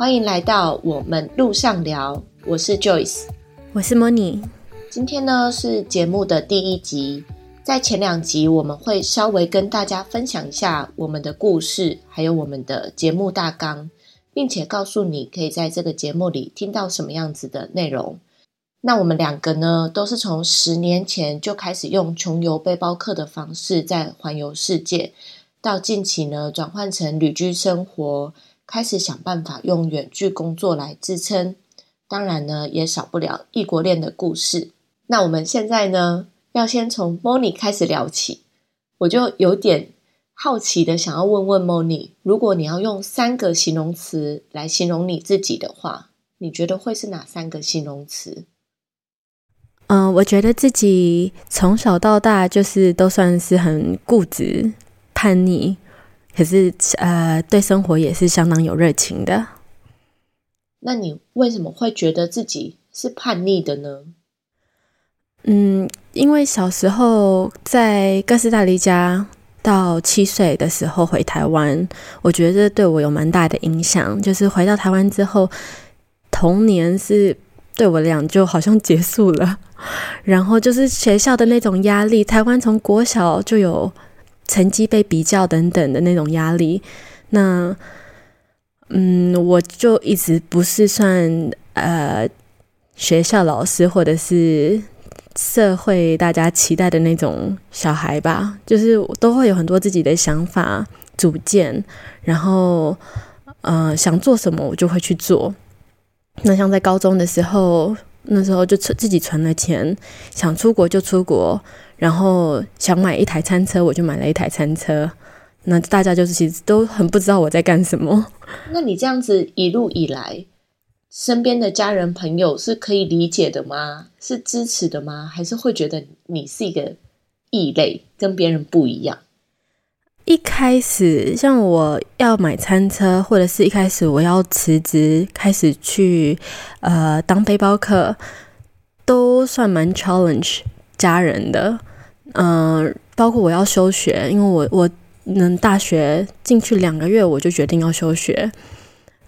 欢迎来到我们路上聊，我是 Joyce，我是 Moni。今天呢是节目的第一集，在前两集我们会稍微跟大家分享一下我们的故事，还有我们的节目大纲，并且告诉你可以在这个节目里听到什么样子的内容。那我们两个呢，都是从十年前就开始用穷游背包客的方式在环游世界，到近期呢转换成旅居生活。开始想办法用远距工作来支撑，当然呢，也少不了异国恋的故事。那我们现在呢，要先从 Moni 开始聊起。我就有点好奇的想要问问 Moni，如果你要用三个形容词来形容你自己的话，你觉得会是哪三个形容词？嗯，我觉得自己从小到大就是都算是很固执、叛逆。可是，呃，对生活也是相当有热情的。那你为什么会觉得自己是叛逆的呢？嗯，因为小时候在哥斯达黎加到七岁的时候回台湾，我觉得对我有蛮大的影响。就是回到台湾之后，童年是对我来讲就好像结束了。然后就是学校的那种压力，台湾从国小就有。成绩被比较等等的那种压力，那嗯，我就一直不是算呃学校老师或者是社会大家期待的那种小孩吧，就是都会有很多自己的想法主见，然后呃想做什么我就会去做。那像在高中的时候，那时候就存自己存了钱，想出国就出国。然后想买一台餐车，我就买了一台餐车。那大家就是其实都很不知道我在干什么。那你这样子一路以来，身边的家人朋友是可以理解的吗？是支持的吗？还是会觉得你是一个异类，跟别人不一样？一开始像我要买餐车，或者是一开始我要辞职开始去呃当背包客，都算蛮 challenge 家人的。嗯，包括我要休学，因为我我能大学进去两个月，我就决定要休学。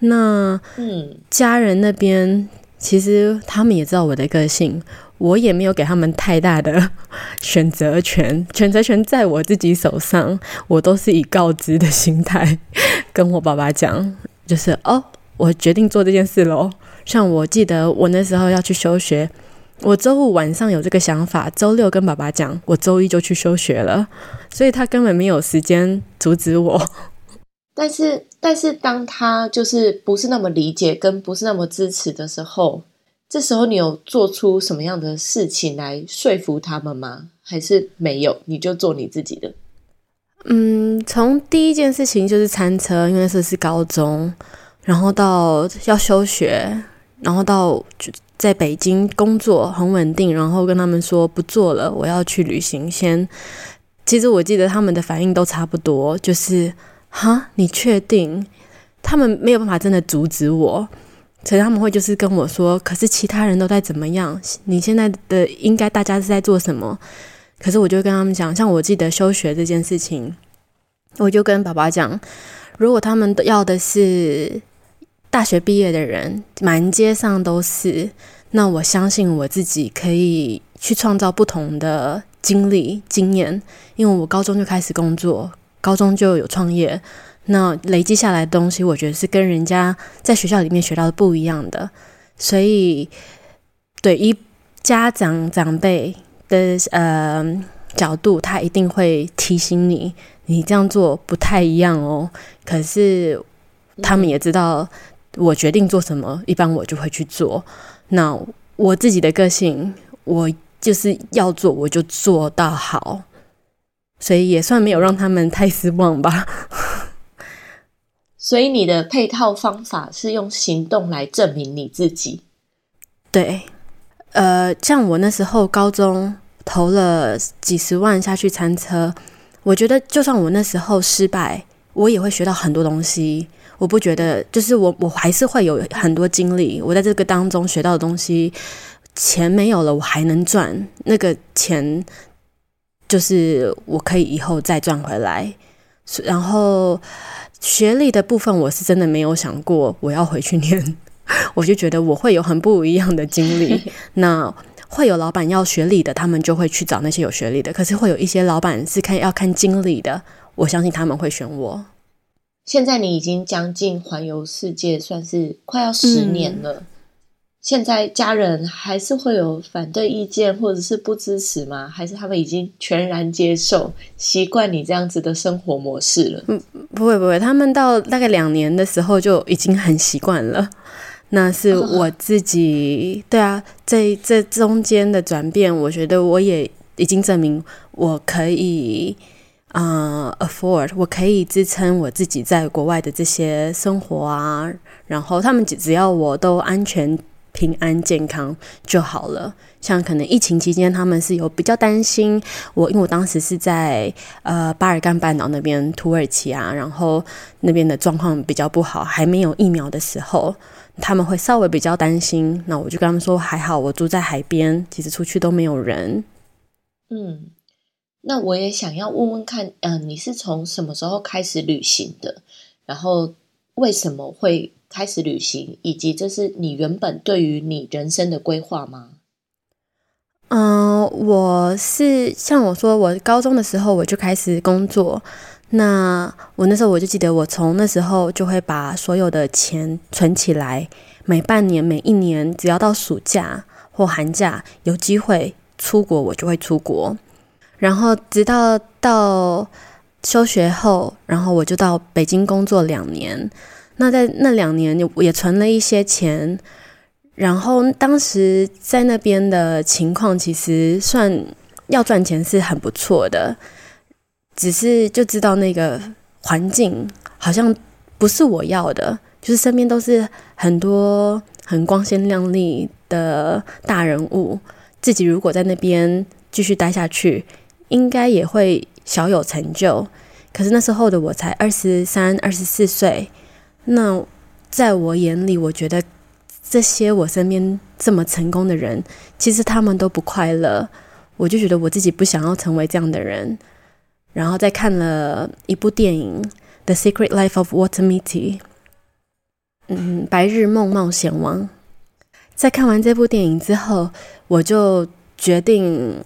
那嗯，家人那边其实他们也知道我的个性，我也没有给他们太大的选择权，选择权在我自己手上，我都是以告知的心态跟我爸爸讲，就是哦，我决定做这件事喽。像我记得我那时候要去休学。我周五晚上有这个想法，周六跟爸爸讲，我周一就去休学了，所以他根本没有时间阻止我。但是，但是当他就是不是那么理解跟不是那么支持的时候，这时候你有做出什么样的事情来说服他们吗？还是没有？你就做你自己的？嗯，从第一件事情就是餐车，因为这是高中，然后到要休学，然后到就。在北京工作很稳定，然后跟他们说不做了，我要去旅行。先，其实我记得他们的反应都差不多，就是哈，你确定？他们没有办法真的阻止我，所以他们会就是跟我说，可是其他人都在怎么样？你现在的应该大家是在做什么？可是我就跟他们讲，像我记得休学这件事情，我就跟爸爸讲，如果他们要的是。大学毕业的人满街上都是，那我相信我自己可以去创造不同的经历经验，因为我高中就开始工作，高中就有创业，那累积下来的东西，我觉得是跟人家在学校里面学到的不一样的，所以对一家长长辈的呃角度，他一定会提醒你，你这样做不太一样哦。可是他们也知道。我决定做什么，一般我就会去做。那我自己的个性，我就是要做，我就做到好，所以也算没有让他们太失望吧。所以你的配套方法是用行动来证明你自己。对，呃，像我那时候高中投了几十万下去餐车，我觉得就算我那时候失败，我也会学到很多东西。我不觉得，就是我，我还是会有很多经历。我在这个当中学到的东西，钱没有了，我还能赚那个钱，就是我可以以后再赚回来。然后学历的部分，我是真的没有想过我要回去念，我就觉得我会有很不一样的经历。那会有老板要学历的，他们就会去找那些有学历的。可是会有一些老板是看要看经历的，我相信他们会选我。现在你已经将近环游世界，算是快要十年了。现在家人还是会有反对意见或者是不支持吗？还是他们已经全然接受、习惯你这样子的生活模式了？嗯，不会不会，他们到大概两年的时候就已经很习惯了。那是我自己，对啊，这这中间的转变，我觉得我也已经证明我可以啊，afford，我可以支撑我自己在国外的这些生活啊。然后他们只只要我都安全、平安、健康就好了。像可能疫情期间，他们是有比较担心我，因为我当时是在呃巴尔干半岛那边，土耳其啊，然后那边的状况比较不好，还没有疫苗的时候。他们会稍微比较担心，那我就跟他们说还好，我住在海边，其实出去都没有人。嗯，那我也想要问问看，嗯，你是从什么时候开始旅行的？然后为什么会开始旅行？以及这是你原本对于你人生的规划吗？嗯，我是像我说，我高中的时候我就开始工作。那我那时候我就记得，我从那时候就会把所有的钱存起来，每半年、每一年，只要到暑假或寒假有机会出国，我就会出国。然后直到到休学后，然后我就到北京工作两年。那在那两年也存了一些钱，然后当时在那边的情况其实算要赚钱是很不错的。只是就知道那个环境好像不是我要的，就是身边都是很多很光鲜亮丽的大人物，自己如果在那边继续待下去，应该也会小有成就。可是那时候的我才二十三、二十四岁，那在我眼里，我觉得这些我身边这么成功的人，其实他们都不快乐。我就觉得我自己不想要成为这样的人。然后再看了一部电影《The Secret Life of Walter Mitty》，嗯，《白日梦冒险王》。在看完这部电影之后，我就决定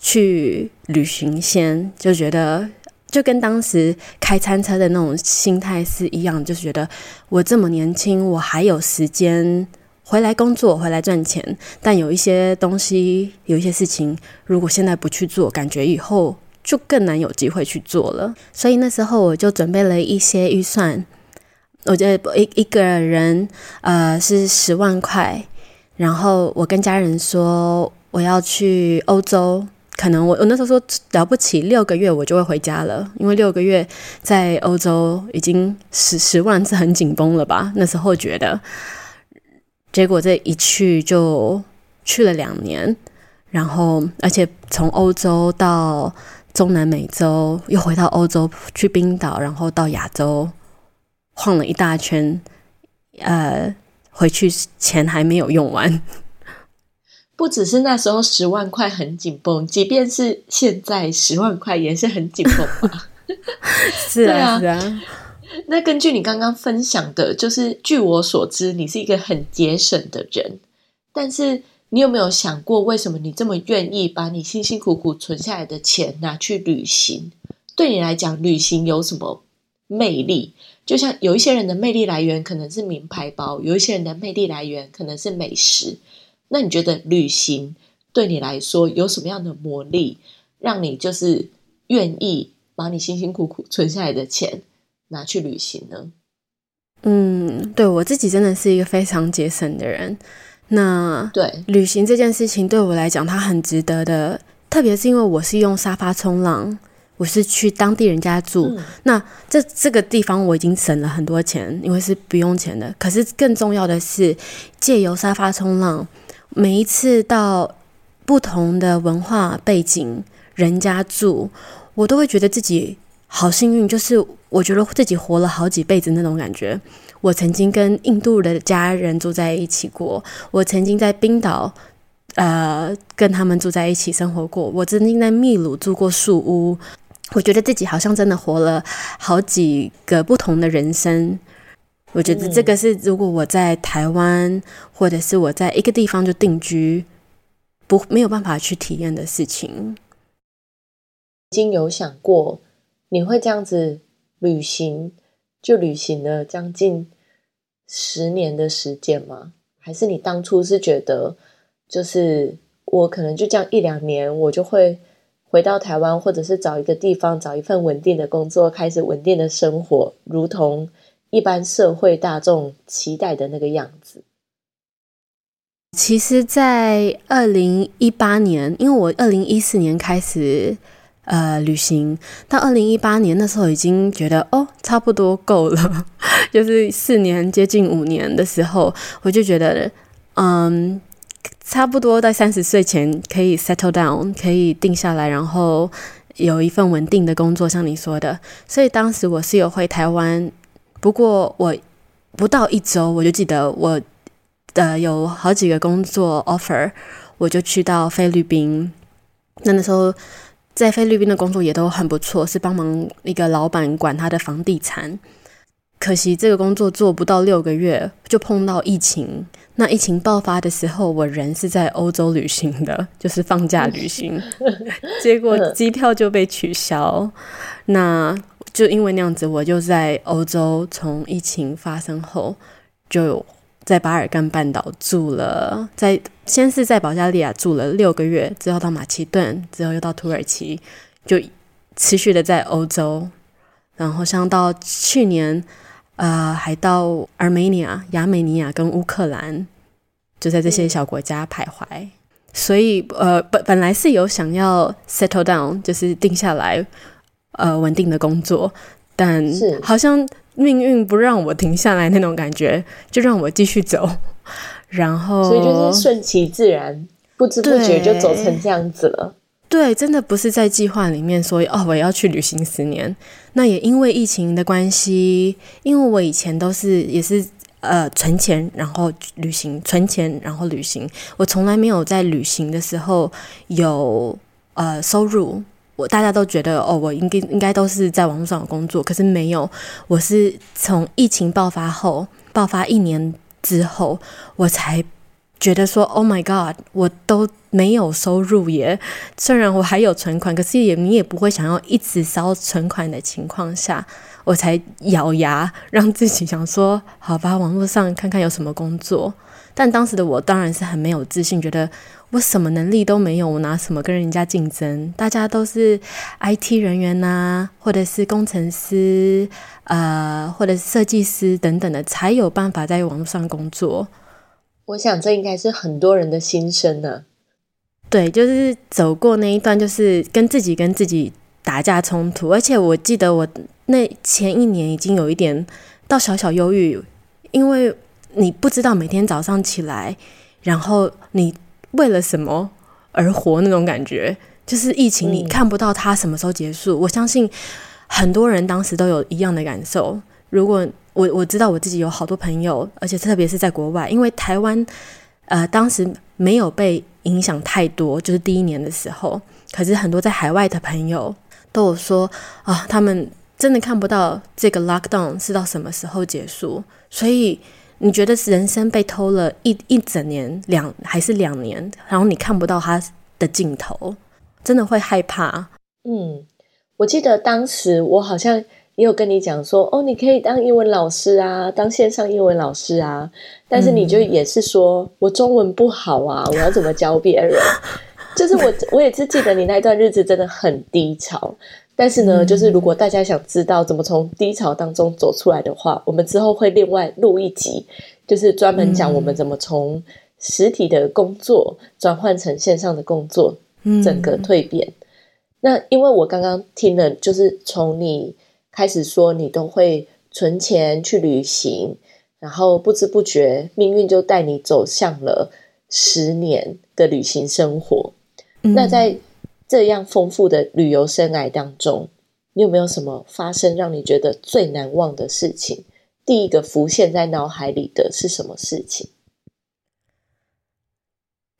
去旅行，先就觉得就跟当时开餐车的那种心态是一样，就是觉得我这么年轻，我还有时间回来工作，回来赚钱。但有一些东西，有一些事情，如果现在不去做，感觉以后。就更难有机会去做了，所以那时候我就准备了一些预算，我觉得一一个人呃是十万块，然后我跟家人说我要去欧洲，可能我我那时候说了不起六个月我就会回家了，因为六个月在欧洲已经十十万是很紧绷了吧？那时候觉得，结果这一去就去了两年，然后而且从欧洲到。中南美洲又回到欧洲，去冰岛，然后到亚洲晃了一大圈，呃，回去钱还没有用完。不只是那时候十万块很紧绷，即便是现在十万块也是很紧绷吧？是啊，是啊。那根据你刚刚分享的，就是据我所知，你是一个很节省的人，但是。你有没有想过，为什么你这么愿意把你辛辛苦苦存下来的钱拿去旅行？对你来讲，旅行有什么魅力？就像有一些人的魅力来源可能是名牌包，有一些人的魅力来源可能是美食。那你觉得旅行对你来说有什么样的魔力，让你就是愿意把你辛辛苦苦存下来的钱拿去旅行呢？嗯，对我自己真的是一个非常节省的人。那对旅行这件事情对我来讲，它很值得的。特别是因为我是用沙发冲浪，我是去当地人家住。那这这个地方我已经省了很多钱，因为是不用钱的。可是更重要的是，借由沙发冲浪，每一次到不同的文化背景人家住，我都会觉得自己好幸运，就是我觉得自己活了好几辈子那种感觉。我曾经跟印度的家人住在一起过，我曾经在冰岛，呃，跟他们住在一起生活过。我曾经在秘鲁住过树屋，我觉得自己好像真的活了好几个不同的人生。我觉得这个是，如果我在台湾，或者是我在一个地方就定居，不没有办法去体验的事情。已经有想过你会这样子旅行，就旅行了将近十年的时间吗？还是你当初是觉得，就是我可能就这样一两年，我就会回到台湾，或者是找一个地方，找一份稳定的工作，开始稳定的生活，如同。一般社会大众期待的那个样子。其实，在二零一八年，因为我二零一四年开始呃旅行，到二零一八年那时候已经觉得哦，差不多够了，就是四年接近五年的时候，我就觉得嗯，差不多在三十岁前可以 settle down，可以定下来，然后有一份稳定的工作，像你说的。所以当时我是有回台湾。不过我不到一周，我就记得我的有好几个工作 offer，我就去到菲律宾。那那时候在菲律宾的工作也都很不错，是帮忙一个老板管他的房地产。可惜这个工作做不到六个月，就碰到疫情。那疫情爆发的时候，我人是在欧洲旅行的，就是放假旅行，结果机票就被取消。那就因为那样子，我就在欧洲，从疫情发生后，就在巴尔干半岛住了，在先是在保加利亚住了六个月，之后到马其顿，之后又到土耳其，就持续的在欧洲，然后像到去年，呃，还到 Armenia、亚美尼亚跟乌克兰，就在这些小国家徘徊。所以，呃，本本来是有想要 settle down，就是定下来。呃，稳定的工作，但好像命运不让我停下来那种感觉，就让我继续走。然后，所以就是顺其自然，不知不觉就走成这样子了。对，真的不是在计划里面说哦，我要去旅行十年。那也因为疫情的关系，因为我以前都是也是呃存钱，然后旅行，存钱然后旅行。我从来没有在旅行的时候有呃收入。我大家都觉得哦，我应该应该都是在网络上有工作，可是没有。我是从疫情爆发后，爆发一年之后，我才觉得说，Oh my God，我都没有收入耶。虽然我还有存款，可是也你也不会想要一直烧存款的情况下，我才咬牙让自己想说，好吧，网络上看看有什么工作。但当时的我当然是很没有自信，觉得。我什么能力都没有，我拿什么跟人家竞争？大家都是 IT 人员呐，或者是工程师，呃，或者是设计师等等的，才有办法在网络上工作。我想这应该是很多人的心声呢。对，就是走过那一段，就是跟自己跟自己打架冲突。而且我记得我那前一年已经有一点到小小忧郁，因为你不知道每天早上起来，然后你。为了什么而活那种感觉，就是疫情，你看不到它什么时候结束。我相信很多人当时都有一样的感受。如果我我知道我自己有好多朋友，而且特别是在国外，因为台湾呃当时没有被影响太多，就是第一年的时候。可是很多在海外的朋友都有说啊，他们真的看不到这个 lockdown 是到什么时候结束，所以。你觉得人生被偷了一一整年两还是两年，然后你看不到它的尽头，真的会害怕。嗯，我记得当时我好像也有跟你讲说，哦，你可以当英文老师啊，当线上英文老师啊，但是你就也是说我中文不好啊，我要怎么教别人？就是我我也是记得你那段日子真的很低潮。但是呢，就是如果大家想知道怎么从低潮当中走出来的话，我们之后会另外录一集，就是专门讲我们怎么从实体的工作转换成线上的工作，整个蜕变。那因为我刚刚听了，就是从你开始说你都会存钱去旅行，然后不知不觉命运就带你走向了十年的旅行生活。那在这样丰富的旅游生涯当中，你有没有什么发生让你觉得最难忘的事情？第一个浮现在脑海里的是什么事情？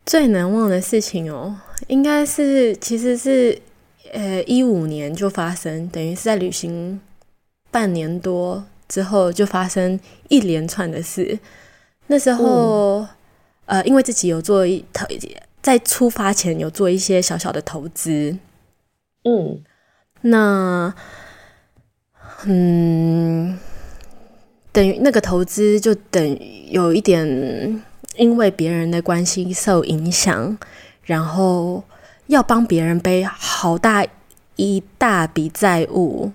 最难忘的事情哦，应该是其实是呃一五年就发生，等于是在旅行半年多之后就发生一连串的事。那时候，呃，因为自己有做一投，在出发前有做一些小小的投资，嗯，那，嗯，等于那个投资就等于有一点因为别人的关系受影响，然后要帮别人背好大一大笔债务。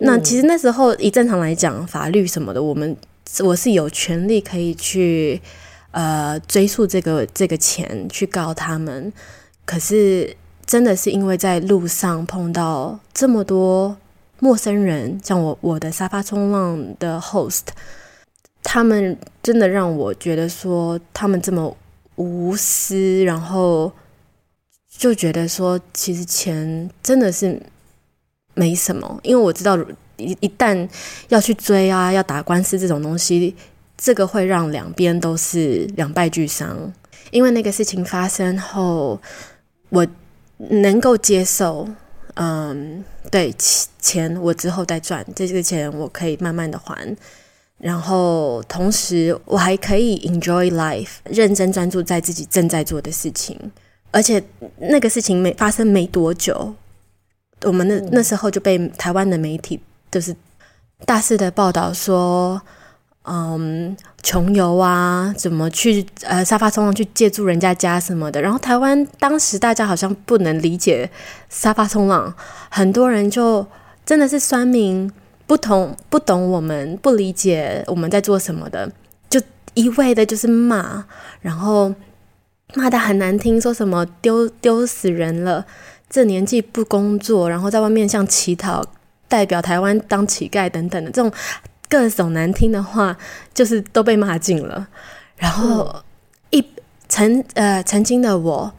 那其实那时候以正常来讲，法律什么的，我们。我是有权利可以去呃追溯这个这个钱去告他们，可是真的是因为在路上碰到这么多陌生人，像我我的沙发冲浪的 host，他们真的让我觉得说他们这么无私，然后就觉得说其实钱真的是没什么，因为我知道。一一旦要去追啊，要打官司这种东西，这个会让两边都是两败俱伤。因为那个事情发生后，我能够接受，嗯，对钱我之后再赚，这个钱我可以慢慢的还，然后同时我还可以 enjoy life，认真专注在自己正在做的事情，而且那个事情没发生没多久，我们那那时候就被台湾的媒体。就是大肆的报道说，嗯，穷游啊，怎么去呃沙发冲浪去借住人家家什么的。然后台湾当时大家好像不能理解沙发冲浪，很多人就真的是酸民，不同不懂我们，不理解我们在做什么的，就一味的就是骂，然后骂的很难听，说什么丢丢死人了，这年纪不工作，然后在外面像乞讨。代表台湾当乞丐等等的这种各种难听的话，就是都被骂尽了。然后一曾呃曾经的我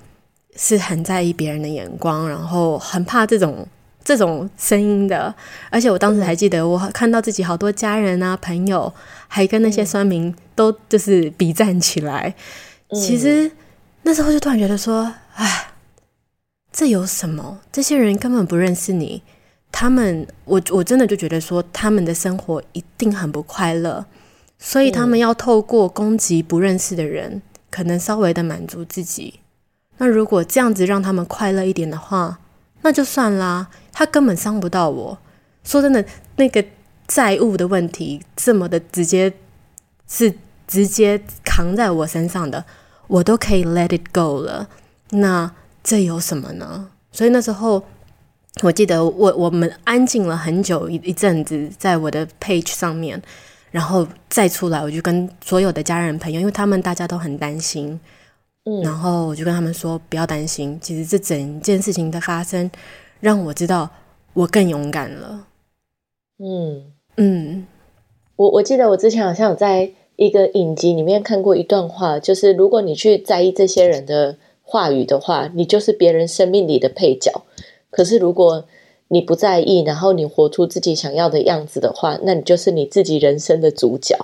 是很在意别人的眼光，然后很怕这种这种声音的。而且我当时还记得，我看到自己好多家人啊朋友，还跟那些酸民都就是比战起来。其实那时候就突然觉得说，哎，这有什么？这些人根本不认识你。他们，我我真的就觉得说，他们的生活一定很不快乐，所以他们要透过攻击不认识的人，可能稍微的满足自己。那如果这样子让他们快乐一点的话，那就算啦，他根本伤不到我。说真的，那个债务的问题这么的直接，是直接扛在我身上的，我都可以 let it go 了。那这有什么呢？所以那时候。我记得我我们安静了很久一一阵子，在我的 page 上面，然后再出来，我就跟所有的家人朋友，因为他们大家都很担心，嗯，然后我就跟他们说不要担心，其实这整件事情的发生，让我知道我更勇敢了，嗯。嗯，我我记得我之前好像有在一个影集里面看过一段话，就是如果你去在意这些人的话语的话，你就是别人生命里的配角。可是，如果你不在意，然后你活出自己想要的样子的话，那你就是你自己人生的主角。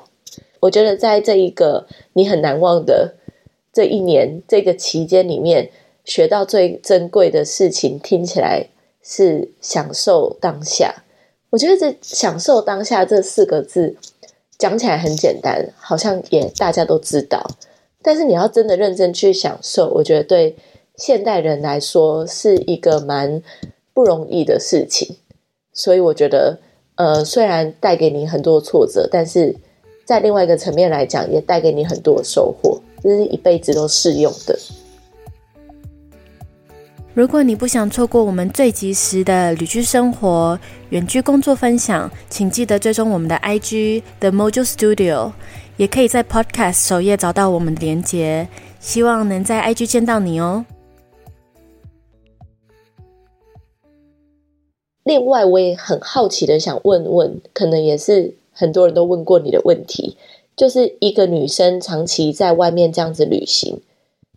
我觉得，在这一个你很难忘的这一年这个期间里面，学到最珍贵的事情，听起来是享受当下。我觉得这“享受当下”这四个字讲起来很简单，好像也大家都知道。但是你要真的认真去享受，我觉得对。现代人来说是一个蛮不容易的事情，所以我觉得，呃，虽然带给你很多挫折，但是在另外一个层面来讲，也带给你很多收获，这是一辈子都适用的。如果你不想错过我们最及时的旅居生活、远距工作分享，请记得追踪我们的 IG The Mojo Studio，也可以在 Podcast 首页找到我们的连接。希望能在 IG 见到你哦。另外，我也很好奇的想问问，可能也是很多人都问过你的问题，就是一个女生长期在外面这样子旅行，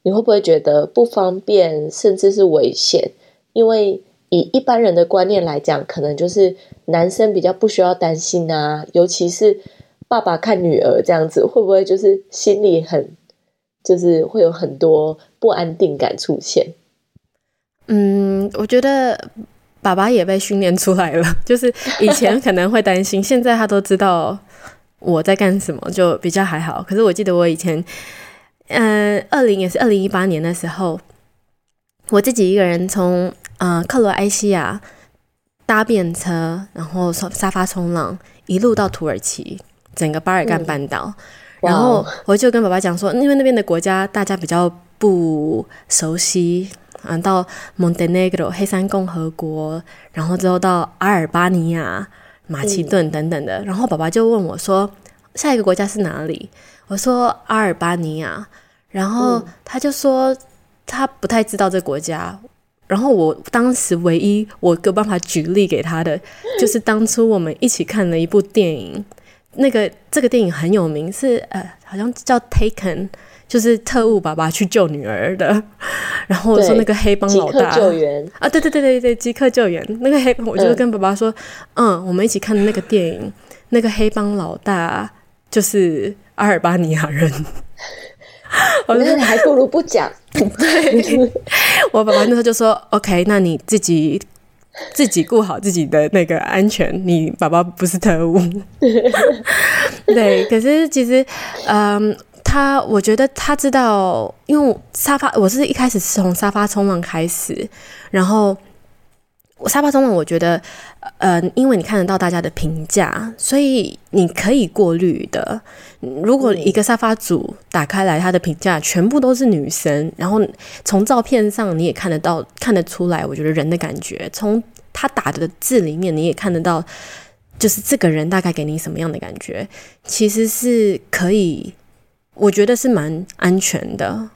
你会不会觉得不方便，甚至是危险？因为以一般人的观念来讲，可能就是男生比较不需要担心啊，尤其是爸爸看女儿这样子，会不会就是心里很，就是会有很多不安定感出现？嗯，我觉得爸爸也被训练出来了，就是以前可能会担心，现在他都知道我在干什么，就比较还好。可是我记得我以前，嗯，二零也是二零一八年的时候，我自己一个人从呃克罗埃西亚搭便车，然后从沙发冲浪一路到土耳其，整个巴尔干半岛，然后我就跟爸爸讲说，因为那边的国家大家比较不熟悉。嗯，到 Montenegro 黑山共和国，然后之后到阿尔巴尼亚、马其顿等等的。然后爸爸就问我说：“下一个国家是哪里？”我说：“阿尔巴尼亚。”然后他就说他不太知道这国家。然后我当时唯一我有办法举例给他的，就是当初我们一起看了一部电影，那个这个电影很有名，是呃，好像叫 Taken。就是特务爸爸去救女儿的，然后我说那个黑帮老大救援啊，对对对对对，即刻救援那个黑帮，我就跟爸爸说，嗯，我们一起看的那个电影，那个黑帮老大就是阿尔巴尼亚人。我觉得你还不如不讲。对，我爸爸那时候就说，OK，那你自己自己顾好自己的那个安全，你爸爸不是特务。对，可是其实，嗯。他，我觉得他知道，因为沙发，我是一开始是从沙发冲浪开始，然后我沙发冲浪，我觉得，呃，因为你看得到大家的评价，所以你可以过滤的。如果一个沙发组打开来，他的评价全部都是女生，然后从照片上你也看得到，看得出来，我觉得人的感觉，从他打的字里面你也看得到，就是这个人大概给你什么样的感觉，其实是可以。我觉得是蛮安全的，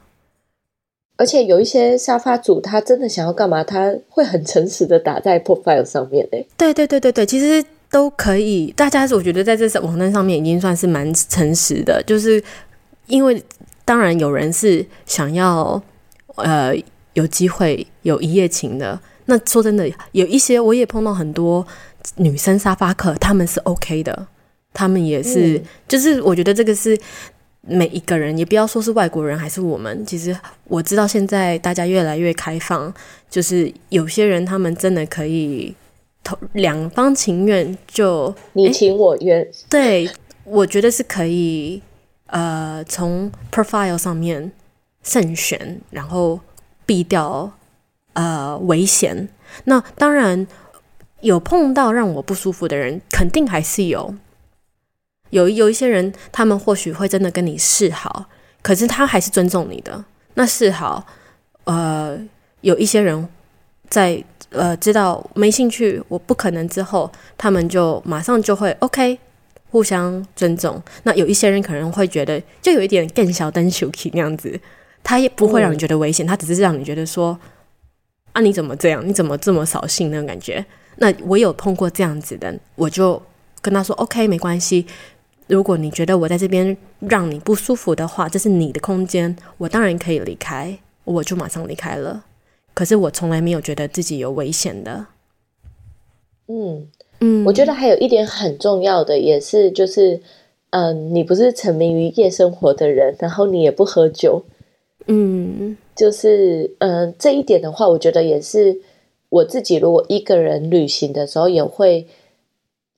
而且有一些沙发主，他真的想要干嘛，他会很诚实的打在 profile 上面诶。对对对对对，其实都可以。大家我觉得在这网站上面已经算是蛮诚实的，就是因为当然有人是想要呃有机会有一夜情的。那说真的，有一些我也碰到很多女生沙发客，他们是 OK 的，他们也是，就是我觉得这个是。每一个人，也不要说是外国人还是我们，其实我知道现在大家越来越开放，就是有些人他们真的可以投两方情愿，就你情我愿。对，我觉得是可以，呃，从 profile 上面慎选，然后避掉呃危险。那当然有碰到让我不舒服的人，肯定还是有。有有一些人，他们或许会真的跟你示好，可是他还是尊重你的。那示好，呃，有一些人在呃知道没兴趣，我不可能之后，他们就马上就会 OK，互相尊重。那有一些人可能会觉得，就有一点更小灯 s h k 那样子，他也不会让你觉得危险，他只是让你觉得说，啊你怎么这样？你怎么这么扫兴那种感觉？那我有碰过这样子的，我就跟他说 OK，没关系。如果你觉得我在这边让你不舒服的话，这是你的空间，我当然可以离开，我就马上离开了。可是我从来没有觉得自己有危险的。嗯嗯，我觉得还有一点很重要的，也是就是，嗯，你不是沉迷于夜生活的人，然后你也不喝酒，嗯，就是嗯，这一点的话，我觉得也是我自己如果一个人旅行的时候，也会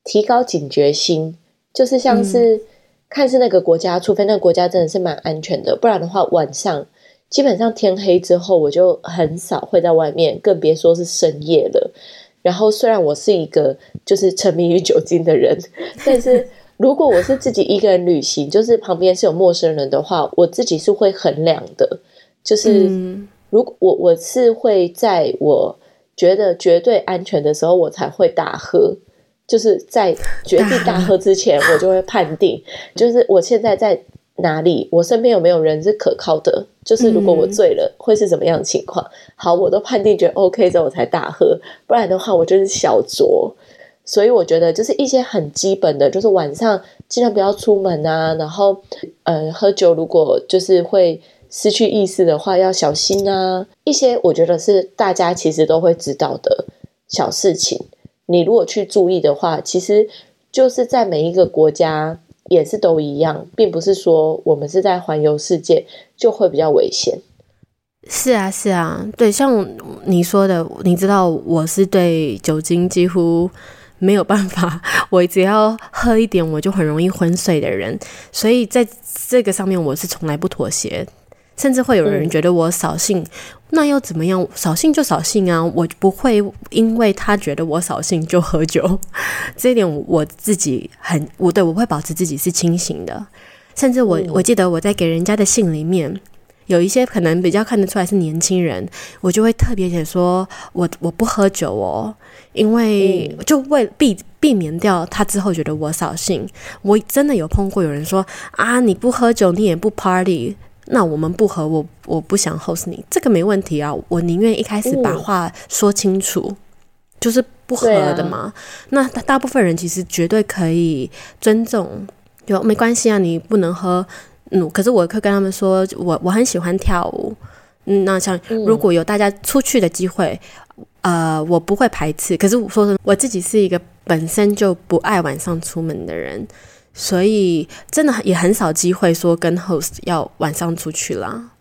提高警觉心。就是像是看是那个国家，除非那个国家真的是蛮安全的，不然的话，晚上基本上天黑之后，我就很少会在外面，更别说是深夜了。然后虽然我是一个就是沉迷于酒精的人，但是如果我是自己一个人旅行，就是旁边是有陌生人的话，我自己是会衡量的。就是如果我我是会在我觉得绝对安全的时候，我才会大喝。就是在决定大喝之前，我就会判定，就是我现在在哪里，我身边有没有人是可靠的。就是如果我醉了，会是怎么样的情况？好，我都判定觉得 OK 之后，我才大喝。不然的话，我就是小酌。所以我觉得，就是一些很基本的，就是晚上尽量不要出门啊。然后，呃，喝酒如果就是会失去意识的话，要小心啊。一些我觉得是大家其实都会知道的小事情。你如果去注意的话，其实就是在每一个国家也是都一样，并不是说我们是在环游世界就会比较危险。是啊，是啊，对，像你说的，你知道我是对酒精几乎没有办法，我只要喝一点我就很容易昏睡的人，所以在这个上面我是从来不妥协，甚至会有人觉得我扫兴，那又怎么样？扫兴就扫兴啊，我不会因为他觉得我扫兴就喝酒，这一点我自己很，我对我会保持自己是清醒的，甚至我我记得我在给人家的信里面。有一些可能比较看得出来是年轻人，我就会特别写说，我我不喝酒哦，因为就为避避免掉他之后觉得我扫兴。我真的有碰过有人说啊，你不喝酒，你也不 party，那我们不喝，我我不想 host 你，这个没问题啊，我宁愿一开始把话说清楚，就是不喝的嘛。那大部分人其实绝对可以尊重，就没关系啊，你不能喝。嗯，可是我会跟他们说，我我很喜欢跳舞。嗯，那像如果有大家出去的机会，呃，我不会排斥。可是我说我自己是一个本身就不爱晚上出门的人，所以真的也很少机会说跟 host 要晚上出去啦。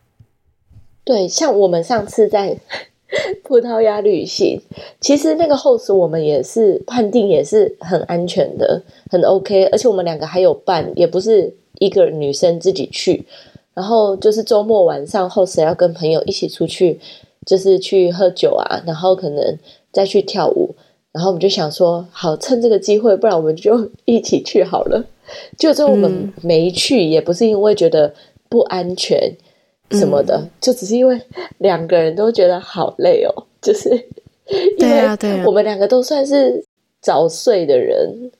对，像我们上次在 葡萄牙旅行，其实那个 host 我们也是判定也是很安全的，很 OK，而且我们两个还有伴，也不是。一个女生自己去，然后就是周末晚上后，谁要跟朋友一起出去，就是去喝酒啊，然后可能再去跳舞，然后我们就想说，好趁这个机会，不然我们就 一起去好了。就这我们没去，也不是因为觉得不安全什么的，就只是因为两个人都觉得好累哦，就是 因为我们两个都算是早睡的人，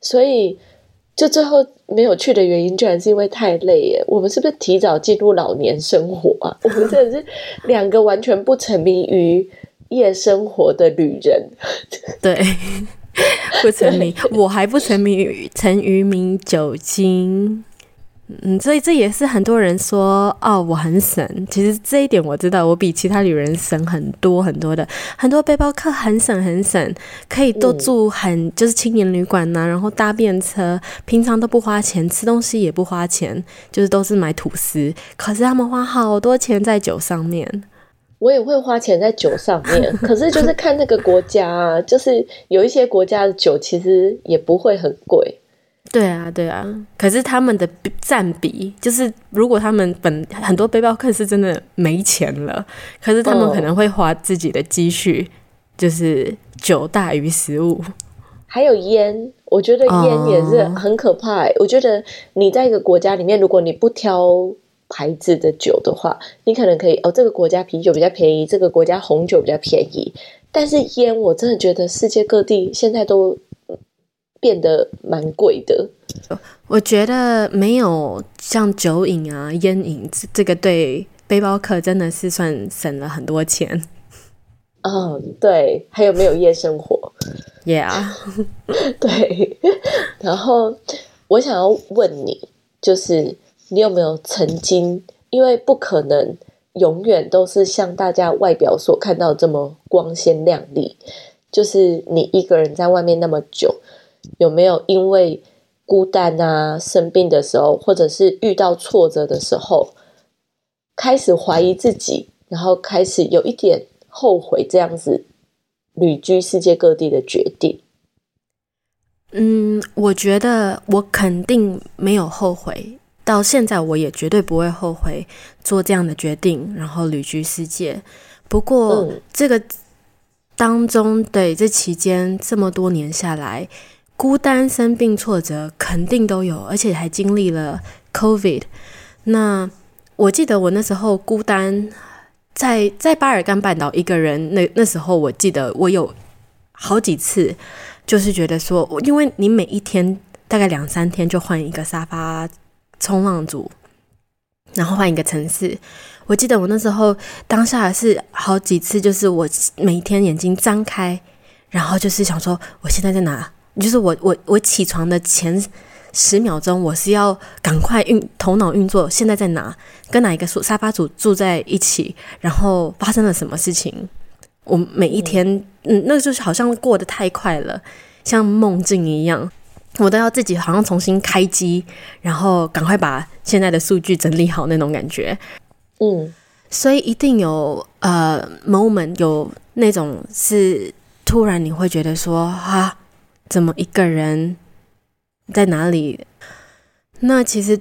所以。就最后没有去的原因，居然是因为太累耶！我们是不是提早进入老年生活啊？我们真的是两个完全不沉迷于夜生活的旅人。对，不沉迷，我还不沉迷于沉于名酒精。嗯，所以这也是很多人说哦，我很省。其实这一点我知道，我比其他女人省很多很多的。很多背包客很省很省，可以都住很就是青年旅馆呐，然后搭便车，平常都不花钱，吃东西也不花钱，就是都是买吐司。可是他们花好多钱在酒上面。我也会花钱在酒上面，可是就是看那个国家啊，就是有一些国家的酒其实也不会很贵。对啊，对啊，可是他们的占比就是，如果他们本很多背包客是真的没钱了，可是他们可能会花自己的积蓄，就是酒大于食物，还有烟，我觉得烟也是很可怕。我觉得你在一个国家里面，如果你不挑牌子的酒的话，你可能可以哦，这个国家啤酒比较便宜，这个国家红酒比较便宜，但是烟，我真的觉得世界各地现在都。变得蛮贵的，我觉得没有像酒瘾啊、烟瘾这个对背包客真的是算省了很多钱。嗯，对，还有没有夜生活？Yeah，对。然后我想要问你，就是你有没有曾经，因为不可能永远都是像大家外表所看到这么光鲜亮丽，就是你一个人在外面那么久。有没有因为孤单啊、生病的时候，或者是遇到挫折的时候，开始怀疑自己，然后开始有一点后悔这样子旅居世界各地的决定？嗯，我觉得我肯定没有后悔，到现在我也绝对不会后悔做这样的决定，然后旅居世界。不过这个当中，对这期间这么多年下来。孤单、生病、挫折，肯定都有，而且还经历了 COVID。那我记得我那时候孤单，在在巴尔干半岛一个人，那那时候我记得我有好几次，就是觉得说，因为你每一天大概两三天就换一个沙发冲浪组，然后换一个城市。我记得我那时候当下是好几次，就是我每天眼睛张开，然后就是想说，我现在在哪？就是我我我起床的前十秒钟，我是要赶快运头脑运作，现在在哪？跟哪一个沙发组住在一起？然后发生了什么事情？我每一天，嗯，那就是好像过得太快了，像梦境一样，我都要自己好像重新开机，然后赶快把现在的数据整理好那种感觉。嗯，所以一定有呃 moment 有那种是突然你会觉得说啊，怎么一个人在哪里？那其实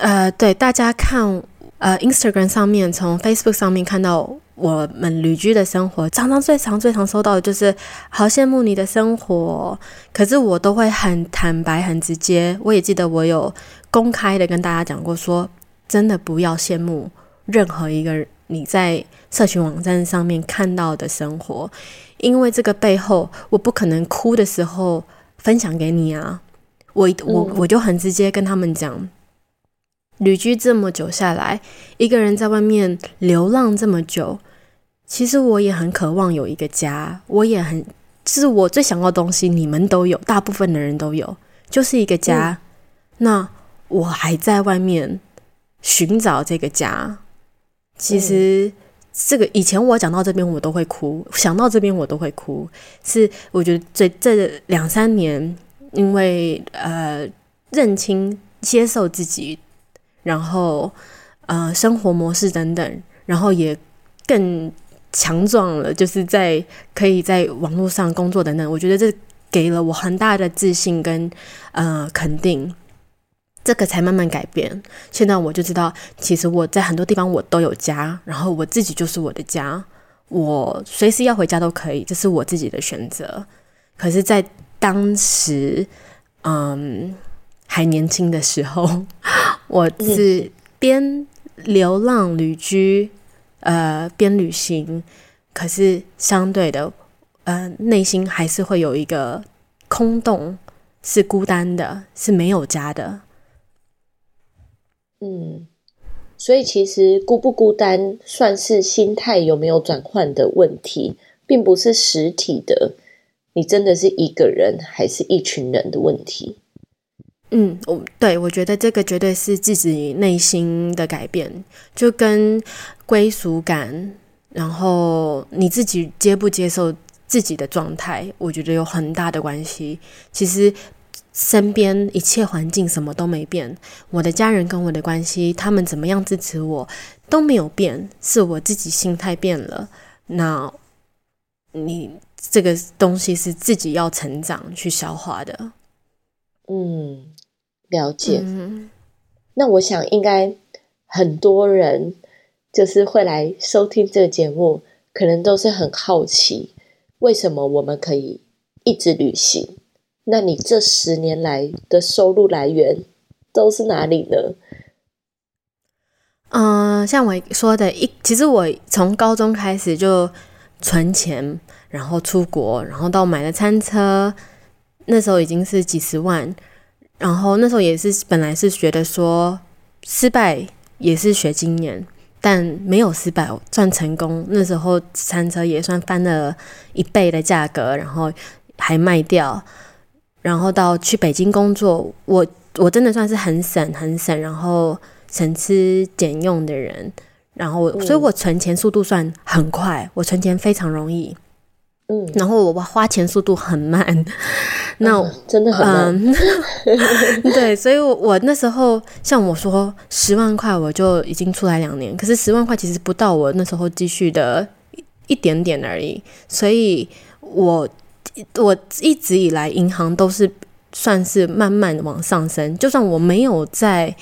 呃，对大家看呃 Instagram 上面，从 Facebook 上面看到。我们旅居的生活，常常最常最常收到的就是好羡慕你的生活，可是我都会很坦白、很直接。我也记得我有公开的跟大家讲过，说真的不要羡慕任何一个你在社群网站上面看到的生活，因为这个背后我不可能哭的时候分享给你啊。我我我就很直接跟他们讲。旅居这么久下来，一个人在外面流浪这么久。其实我也很渴望有一个家，我也很，是我最想要的东西。你们都有，大部分的人都有，就是一个家。那我还在外面寻找这个家。其实这个以前我讲到这边我都会哭，想到这边我都会哭。是我觉得这这两三年，因为呃认清、接受自己，然后呃生活模式等等，然后也更。强壮了，就是在可以在网络上工作等等，我觉得这给了我很大的自信跟呃肯定，这个才慢慢改变。现在我就知道，其实我在很多地方我都有家，然后我自己就是我的家，我随时要回家都可以，这是我自己的选择。可是，在当时，嗯，还年轻的时候，我是边流浪旅居。呃，边旅行，可是相对的，呃，内心还是会有一个空洞，是孤单的，是没有家的。嗯，所以其实孤不孤单，算是心态有没有转换的问题，并不是实体的，你真的是一个人，还是一群人的问题。嗯，我对我觉得这个绝对是自己内心的改变，就跟归属感，然后你自己接不接受自己的状态，我觉得有很大的关系。其实身边一切环境什么都没变，我的家人跟我的关系，他们怎么样支持我都没有变，是我自己心态变了。那你这个东西是自己要成长去消化的，嗯。了解，那我想应该很多人就是会来收听这个节目，可能都是很好奇，为什么我们可以一直旅行？那你这十年来的收入来源都是哪里呢？嗯，像我说的，一其实我从高中开始就存钱，然后出国，然后到买了餐车，那时候已经是几十万。然后那时候也是本来是觉得说失败也是学经验，但没有失败赚成功。那时候餐车也算翻了一倍的价格，然后还卖掉。然后到去北京工作，我我真的算是很省很省，然后省吃俭用的人。然后所以我存钱速度算很快，我存钱非常容易。嗯，然后我花钱速度很慢，那真的很慢。对，所以，我我那时候像我说十万块，我就已经出来两年，可是十万块其实不到我那时候积蓄的一点点而已。所以，我我一直以来银行都是算是慢慢往上升，就算我没有在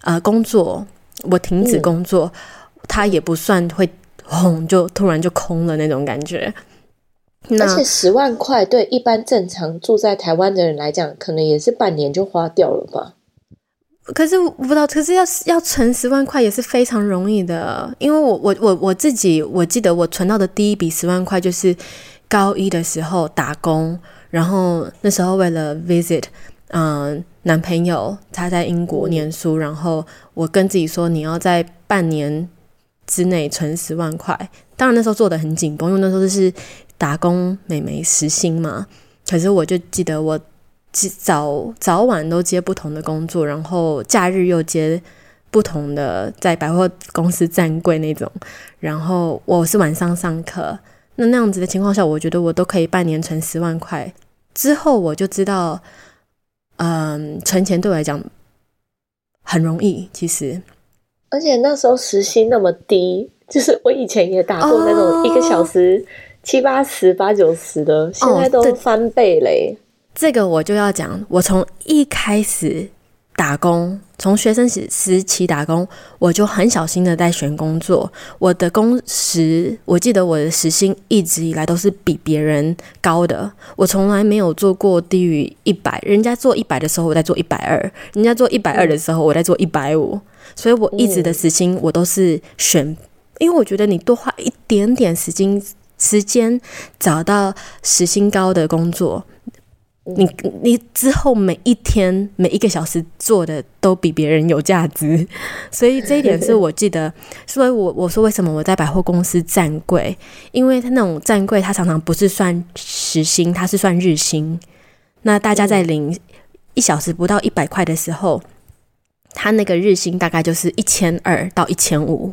呃工作，我停止工作，它也不算会轰就突然就空了那种感觉。而且十万块对一般正常住在台湾的人来讲，可能也是半年就花掉了吧。可是我不知道，可是要要存十万块也是非常容易的，因为我我我我自己我记得我存到的第一笔十万块就是高一的时候打工，然后那时候为了 visit，嗯，男朋友他在英国念书，然后我跟自己说你要在半年之内存十万块，当然那时候做的很紧绷，因为那时候是。打工美眉时薪嘛，可是我就记得我早早晚都接不同的工作，然后假日又接不同的在百货公司站柜那种，然后我是晚上上课，那那样子的情况下，我觉得我都可以半年存十万块。之后我就知道，嗯，存钱对我来讲很容易，其实，而且那时候时薪那么低，就是我以前也打过那种一个小时七八十、八九十的，现在都翻倍嘞。这个我就要讲，我从一开始打工，从学生时时期打工，我就很小心的在选工作。我的工时，我记得我的时薪一直以来都是比别人高的，我从来没有做过低于一百。人家做一百的时候，我在做一百二；人家做一百二的时候，我在做一百五。所以我一直的时薪我都是选，因为我觉得你多花一点点时间时间找到时薪高的工作。你你之后每一天每一个小时做的都比别人有价值，所以这一点是 我记得。所以我我说为什么我在百货公司站柜，因为他那种站柜，他常常不是算时薪，他是算日薪。那大家在领一小时不到一百块的时候，他那个日薪大概就是一千二到一千五，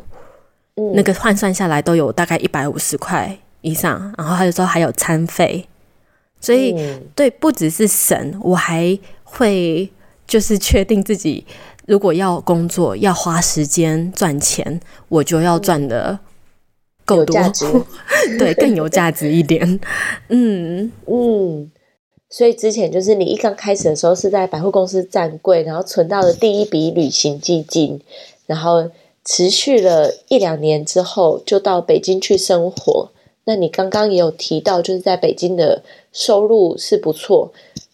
那个换算下来都有大概一百五十块以上。然后他就说还有餐费。所以，对，不只是省，我还会就是确定自己，如果要工作，要花时间赚钱，我就要赚的够多，对，更有价值一点。嗯嗯，所以之前就是你一刚开始的时候是在百货公司站柜，然后存到了第一笔旅行基金，然后持续了一两年之后，就到北京去生活。那你刚刚也有提到，就是在北京的收入是不错，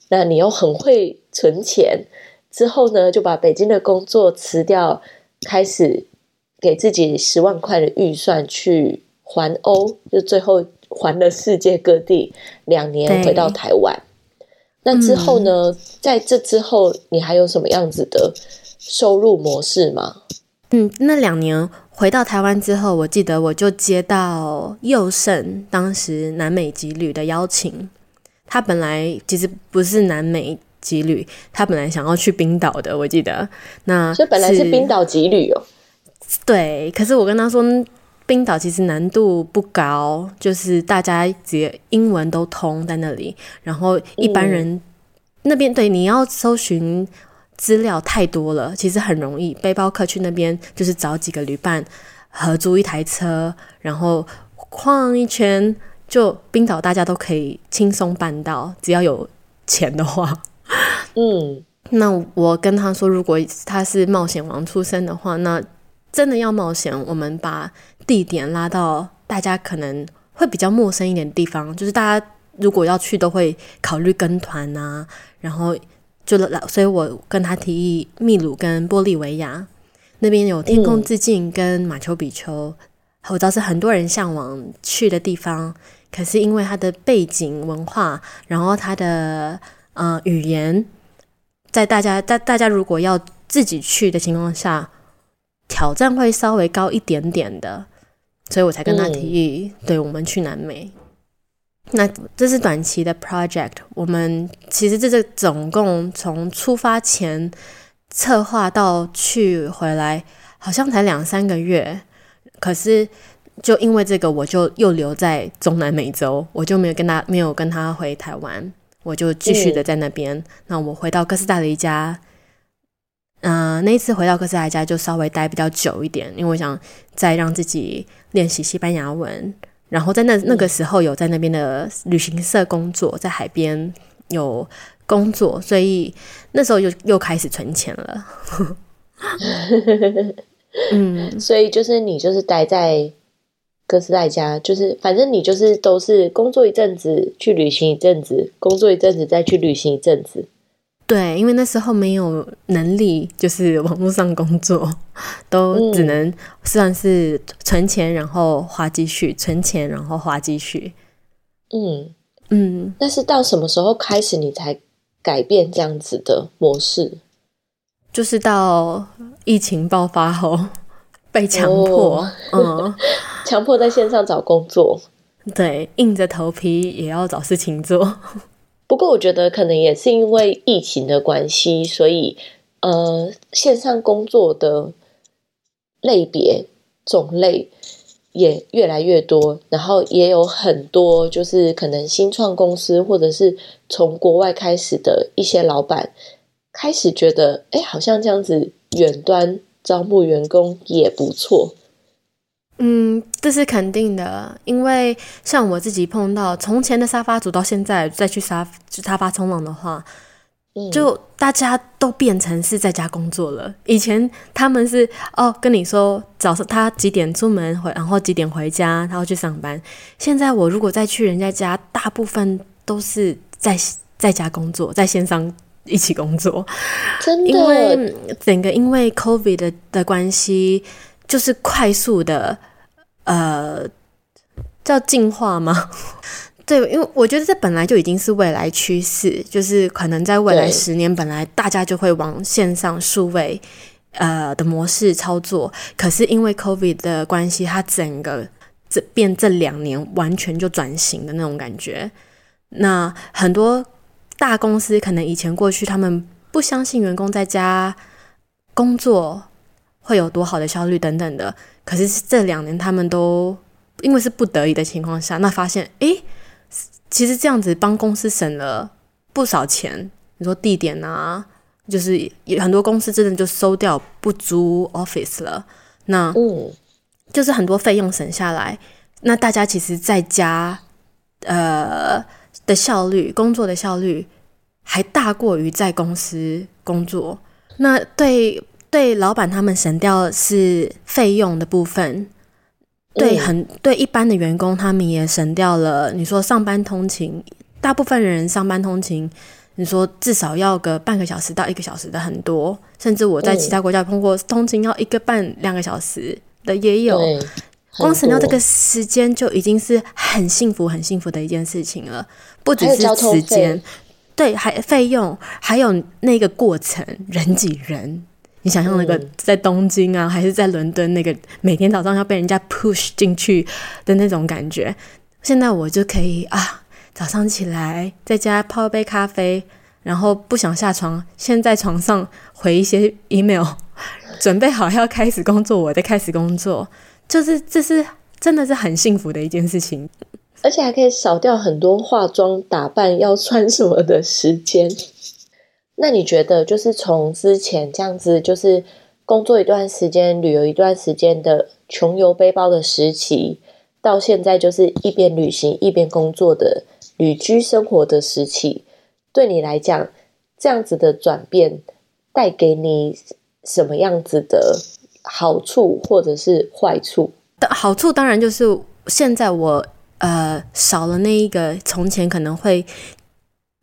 那你又很会存钱，之后呢就把北京的工作辞掉，开始给自己十万块的预算去环欧，就最后环了世界各地两年，回到台湾。那之后呢，在这之后，你还有什么样子的收入模式吗？嗯，那两年。回到台湾之后，我记得我就接到佑胜当时南美籍旅的邀请。他本来其实不是南美籍旅，他本来想要去冰岛的。我记得，那所以本来是冰岛籍旅哦。对，可是我跟他说，冰岛其实难度不高，就是大家直接英文都通在那里，然后一般人那边对你要搜寻。资料太多了，其实很容易。背包客去那边就是找几个旅伴合租一台车，然后逛一圈，就冰岛大家都可以轻松办到，只要有钱的话。嗯，那我跟他说，如果他是冒险王出身的话，那真的要冒险，我们把地点拉到大家可能会比较陌生一点的地方，就是大家如果要去都会考虑跟团啊，然后。就了，所以我跟他提议秘鲁跟玻利维亚那边有天空之镜跟马丘比丘，我知道是很多人向往去的地方。可是因为它的背景文化，然后它的呃语言，在大家在大家如果要自己去的情况下，挑战会稍微高一点点的，所以我才跟他提议，对我们去南美。那这是短期的 project，我们其实这是总共从出发前策划到去回来，好像才两三个月。可是就因为这个，我就又留在中南美洲，我就没有跟他没有跟他回台湾，我就继续的在那边。那我回到哥斯达黎加，嗯，那一次回到哥斯达黎加就稍微待比较久一点，因为我想再让自己练习西班牙文。然后在那那个时候有在那边的旅行社工作，在海边有工作，所以那时候又又开始存钱了。嗯，所以就是你就是待在哥斯达家，就是反正你就是都是工作一阵子，去旅行一阵子，工作一阵子再去旅行一阵子。对，因为那时候没有能力，就是网络上工作，都只能算是存钱，然后花积蓄，存钱然后花积蓄。嗯。嗯，但是到什么时候开始你才改变这样子的模式？就是到疫情爆发后 被强迫，嗯，强迫在线上找工作，对，硬着头皮也要找事情做。不过，我觉得可能也是因为疫情的关系，所以呃，线上工作的类别种类也越来越多，然后也有很多就是可能新创公司或者是从国外开始的一些老板开始觉得，哎，好像这样子远端招募员工也不错。嗯，这是肯定的，因为像我自己碰到从前的沙发组到现在再去沙沙发冲浪的话，就大家都变成是在家工作了。以前他们是哦跟你说早上他几点出门回，然后几点回家，然后去上班。现在我如果再去人家家，大部分都是在在家工作，在线上一起工作。真的，因为整个因为 COVID 的的关系，就是快速的。呃，叫进化吗？对，因为我觉得这本来就已经是未来趋势，就是可能在未来十年，本来大家就会往线上数位呃的模式操作。可是因为 COVID 的关系，它整个这变这两年完全就转型的那种感觉。那很多大公司可能以前过去他们不相信员工在家工作会有多好的效率等等的。可是这两年，他们都因为是不得已的情况下，那发现，诶，其实这样子帮公司省了不少钱。你说地点啊，就是有很多公司真的就收掉不租 office 了，那就是很多费用省下来。那大家其实在家，呃的效率，工作的效率还大过于在公司工作。那对。对老板他们省掉是费用的部分，对很对一般的员工他们也省掉了。你说上班通勤，大部分人上班通勤，你说至少要个半个小时到一个小时的很多，甚至我在其他国家碰过通勤要一个半两个小时的也有。光省掉这个时间就已经是很幸福很幸福的一件事情了，不只是时间，对，还费用，还有那个过程人挤人。你想象那个在东京啊，还是在伦敦那个每天早上要被人家 push 进去的那种感觉，现在我就可以啊，早上起来在家泡一杯咖啡，然后不想下床，先在床上回一些 email，准备好要开始工作，我再开始工作，就是这是真的是很幸福的一件事情，而且还可以少掉很多化妆打扮要穿什么的时间。那你觉得，就是从之前这样子，就是工作一段时间、旅游一段时间的穷游背包的时期，到现在就是一边旅行一边工作的旅居生活的时期，对你来讲，这样子的转变带给你什么样子的好处或者是坏处？好处当然就是现在我呃少了那一个从前可能会。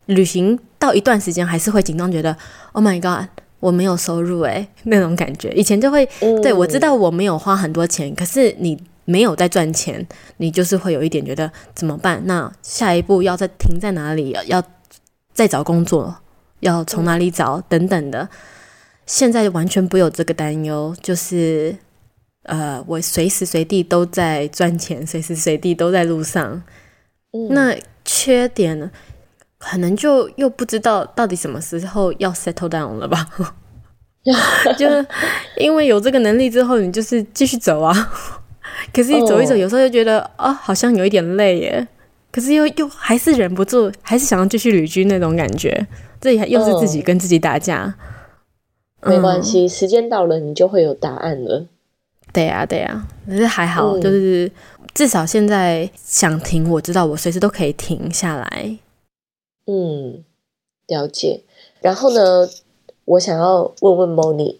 旅行到一段时间还是会紧张，觉得 Oh my God，我没有收入诶，那种感觉。以前就会对我知道我没有花很多钱，可是你没有在赚钱，你就是会有一点觉得怎么办？那下一步要再停在哪里？要再找工作，要从哪里找等等的。现在完全不有这个担忧，就是呃，我随时随地都在赚钱，随时随地都在路上。那缺点呢？可能就又不知道到底什么时候要 settle down 了吧？就因为有这个能力之后，你就是继续走啊。可是，一走一走，有时候又觉得啊，好像有一点累耶。可是又又还是忍不住，还是想要继续旅居那种感觉。这又是自己跟自己打架。没关系，时间到了，你就会有答案了。对呀，对呀。可是还好，就是至少现在想停，我知道我随时都可以停下来。嗯，了解。然后呢，我想要问问 Moni，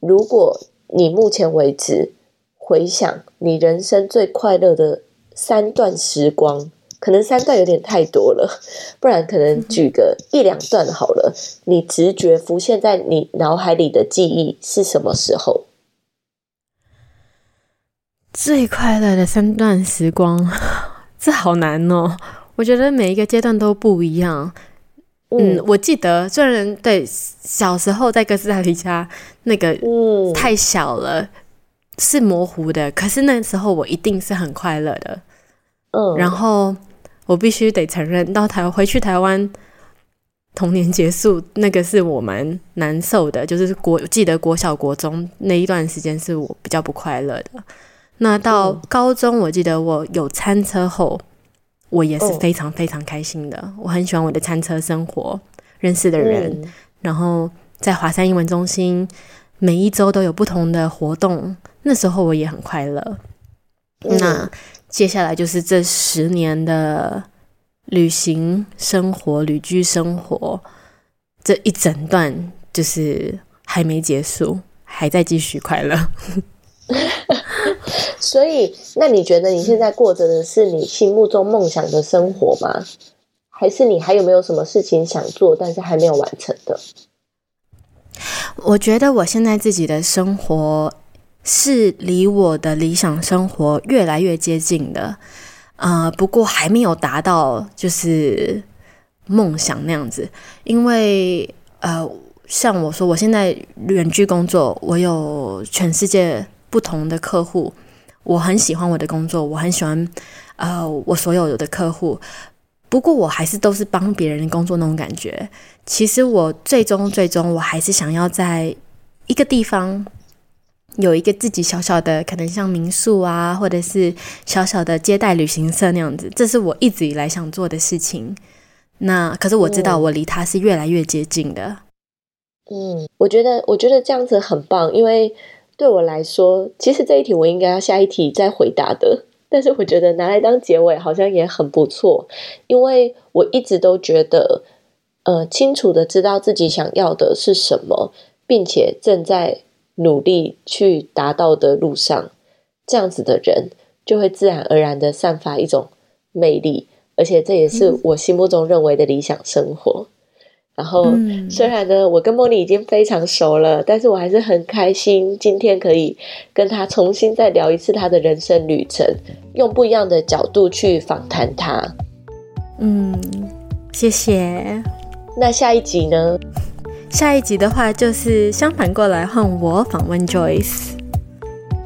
如果你目前为止回想你人生最快乐的三段时光，可能三段有点太多了，不然可能举个 一两段好了。你直觉浮现在你脑海里的记忆是什么时候？最快乐的三段时光，这好难哦。我觉得每一个阶段都不一样。嗯，我记得虽然对小时候在哥斯达黎加那个太小了，是模糊的，可是那时候我一定是很快乐的。嗯，然后我必须得承认，到台回去台湾，童年结束，那个是我蛮难受的。就是国记得国小国中那一段时间是我比较不快乐的。那到高中，我记得我有餐车后。我也是非常非常开心的，我很喜欢我的餐车生活，认识的人，然后在华山英文中心，每一周都有不同的活动，那时候我也很快乐。那接下来就是这十年的旅行生活、旅居生活这一整段，就是还没结束，还在继续快乐。所以，那你觉得你现在过着的是你心目中梦想的生活吗？还是你还有没有什么事情想做，但是还没有完成的？我觉得我现在自己的生活是离我的理想生活越来越接近的，呃，不过还没有达到就是梦想那样子，因为呃，像我说，我现在远距工作，我有全世界不同的客户，我很喜欢我的工作，我很喜欢呃，我所有的客户。不过我还是都是帮别人工作那种感觉。其实我最终最终我还是想要在一个地方有一个自己小小的，可能像民宿啊，或者是小小的接待旅行社那样子。这是我一直以来想做的事情。那可是我知道我离他是越来越接近的。嗯，我觉得我觉得这样子很棒，因为对我来说，其实这一题我应该要下一题再回答的。但是我觉得拿来当结尾好像也很不错，因为我一直都觉得，呃，清楚的知道自己想要的是什么，并且正在努力去达到的路上，这样子的人就会自然而然的散发一种魅力，而且这也是我心目中认为的理想生活。然后，虽然呢，我跟莫妮已经非常熟了，但是我还是很开心，今天可以跟她重新再聊一次她的人生旅程，用不一样的角度去访谈她。嗯，谢谢。那下一集呢？下一集的话，就是相反过来换我访问 Joyce。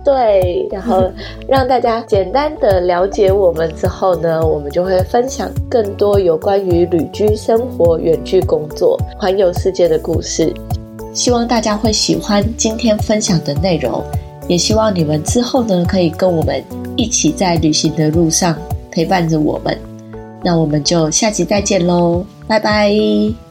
对，然后让大家简单的了解我们之后呢，我们就会分享更多有关于旅居生活、远距工作、环游世界的故事。希望大家会喜欢今天分享的内容，也希望你们之后呢可以跟我们一起在旅行的路上陪伴着我们。那我们就下集再见喽，拜拜。